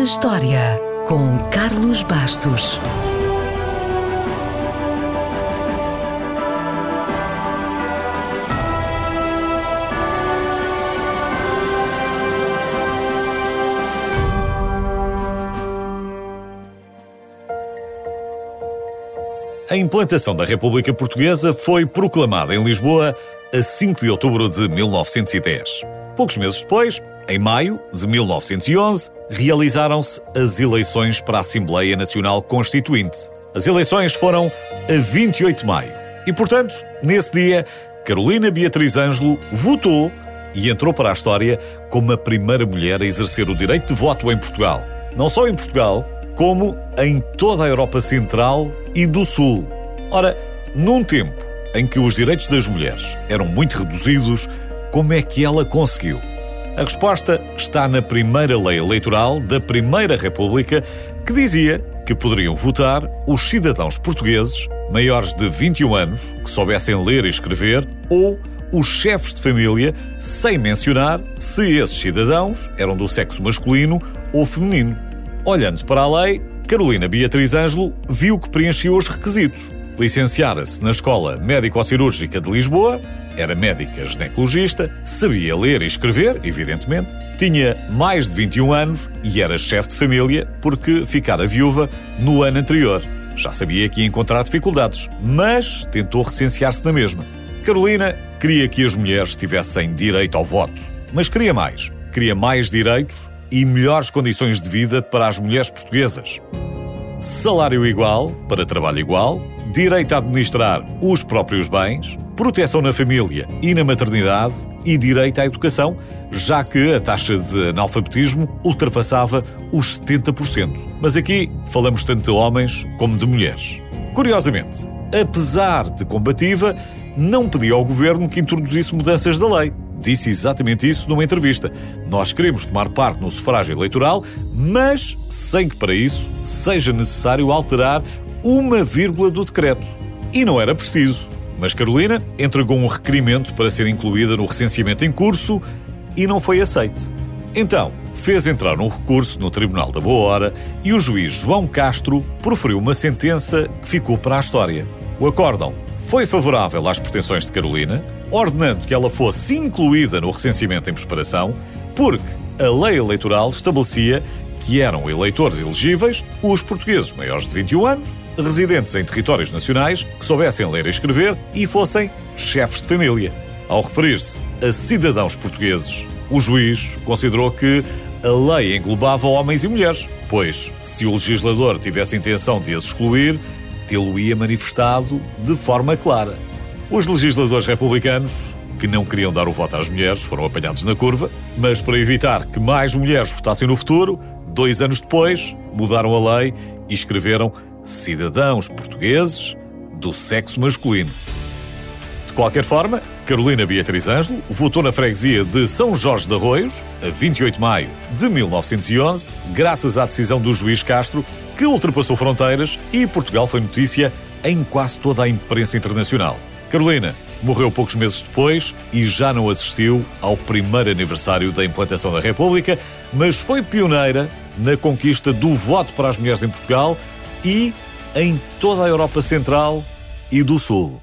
na História, com Carlos Bastos. A implantação da República Portuguesa foi proclamada em Lisboa a 5 de outubro de 1910. Poucos meses depois, em maio de 1911, realizaram-se as eleições para a Assembleia Nacional Constituinte. As eleições foram a 28 de maio e, portanto, nesse dia, Carolina Beatriz Ângelo votou e entrou para a história como a primeira mulher a exercer o direito de voto em Portugal. Não só em Portugal, como em toda a Europa Central e do Sul. Ora, num tempo em que os direitos das mulheres eram muito reduzidos, como é que ela conseguiu? A resposta está na primeira lei eleitoral da Primeira República, que dizia que poderiam votar os cidadãos portugueses maiores de 21 anos que soubessem ler e escrever ou os chefes de família, sem mencionar se esses cidadãos eram do sexo masculino ou feminino. Olhando para a lei, Carolina Beatriz Ângelo viu que preenchia os requisitos. Licenciara-se na Escola Médico-Cirúrgica de Lisboa, era médica ginecologista, sabia ler e escrever, evidentemente, tinha mais de 21 anos e era chefe de família porque ficara viúva no ano anterior. Já sabia que ia encontrar dificuldades, mas tentou recensear-se na mesma. Carolina queria que as mulheres tivessem direito ao voto, mas queria mais. Queria mais direitos e melhores condições de vida para as mulheres portuguesas. Salário igual para trabalho igual, direito a administrar os próprios bens, proteção na família e na maternidade e direito à educação, já que a taxa de analfabetismo ultrapassava os 70%. Mas aqui falamos tanto de homens como de mulheres. Curiosamente, apesar de combativa, não pediu ao governo que introduzisse mudanças da lei disse exatamente isso numa entrevista. Nós queremos tomar parte no sufrágio eleitoral, mas sem que para isso seja necessário alterar uma vírgula do decreto. E não era preciso. Mas Carolina entregou um requerimento para ser incluída no recenseamento em curso e não foi aceite. Então, fez entrar um recurso no Tribunal da Boa Hora e o juiz João Castro proferiu uma sentença que ficou para a história. O acórdão foi favorável às pretensões de Carolina, ordenando que ela fosse incluída no recenseamento em preparação, porque a lei eleitoral estabelecia que eram eleitores elegíveis os portugueses maiores de 21 anos, residentes em territórios nacionais, que soubessem ler e escrever e fossem chefes de família. Ao referir-se a cidadãos portugueses, o juiz considerou que a lei englobava homens e mulheres, pois, se o legislador tivesse intenção de as excluir, tê-lo-ia manifestado de forma clara. Os legisladores republicanos, que não queriam dar o voto às mulheres, foram apanhados na curva, mas para evitar que mais mulheres votassem no futuro, dois anos depois, mudaram a lei e escreveram cidadãos portugueses do sexo masculino. De qualquer forma, Carolina Beatriz Ângelo votou na freguesia de São Jorge de Arroios, a 28 de maio de 1911, graças à decisão do juiz Castro, que ultrapassou fronteiras e Portugal foi notícia em quase toda a imprensa internacional. Carolina morreu poucos meses depois e já não assistiu ao primeiro aniversário da implantação da República, mas foi pioneira na conquista do voto para as mulheres em Portugal e em toda a Europa Central e do Sul.